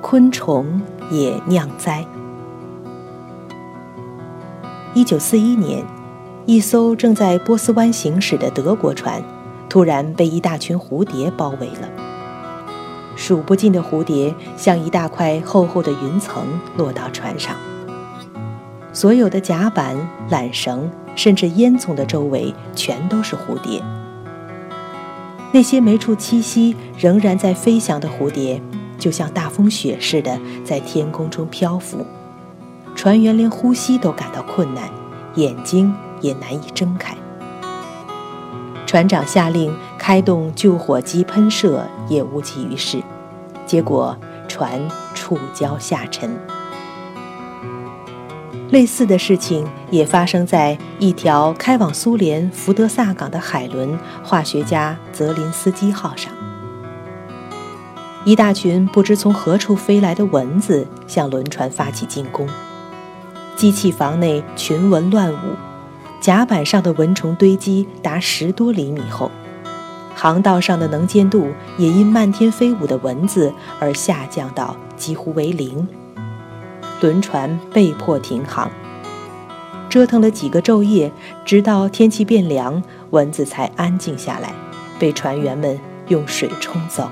昆虫也酿灾。一九四一年，一艘正在波斯湾行驶的德国船，突然被一大群蝴蝶包围了。数不尽的蝴蝶像一大块厚厚的云层落到船上，所有的甲板、缆绳，甚至烟囱的周围全都是蝴蝶。那些没处栖息、仍然在飞翔的蝴蝶，就像大风雪似的在天空中漂浮。船员连呼吸都感到困难，眼睛也难以睁开。船长下令开动救火机喷射，也无济于事，结果船触礁下沉。类似的事情也发生在一条开往苏联福德萨港的海轮“化学家泽林斯基号”上。一大群不知从何处飞来的蚊子向轮船发起进攻。机器房内群蚊乱舞，甲板上的蚊虫堆积达十多厘米厚，航道上的能见度也因漫天飞舞的蚊子而下降到几乎为零。轮船被迫停航，折腾了几个昼夜，直到天气变凉，蚊子才安静下来，被船员们用水冲走。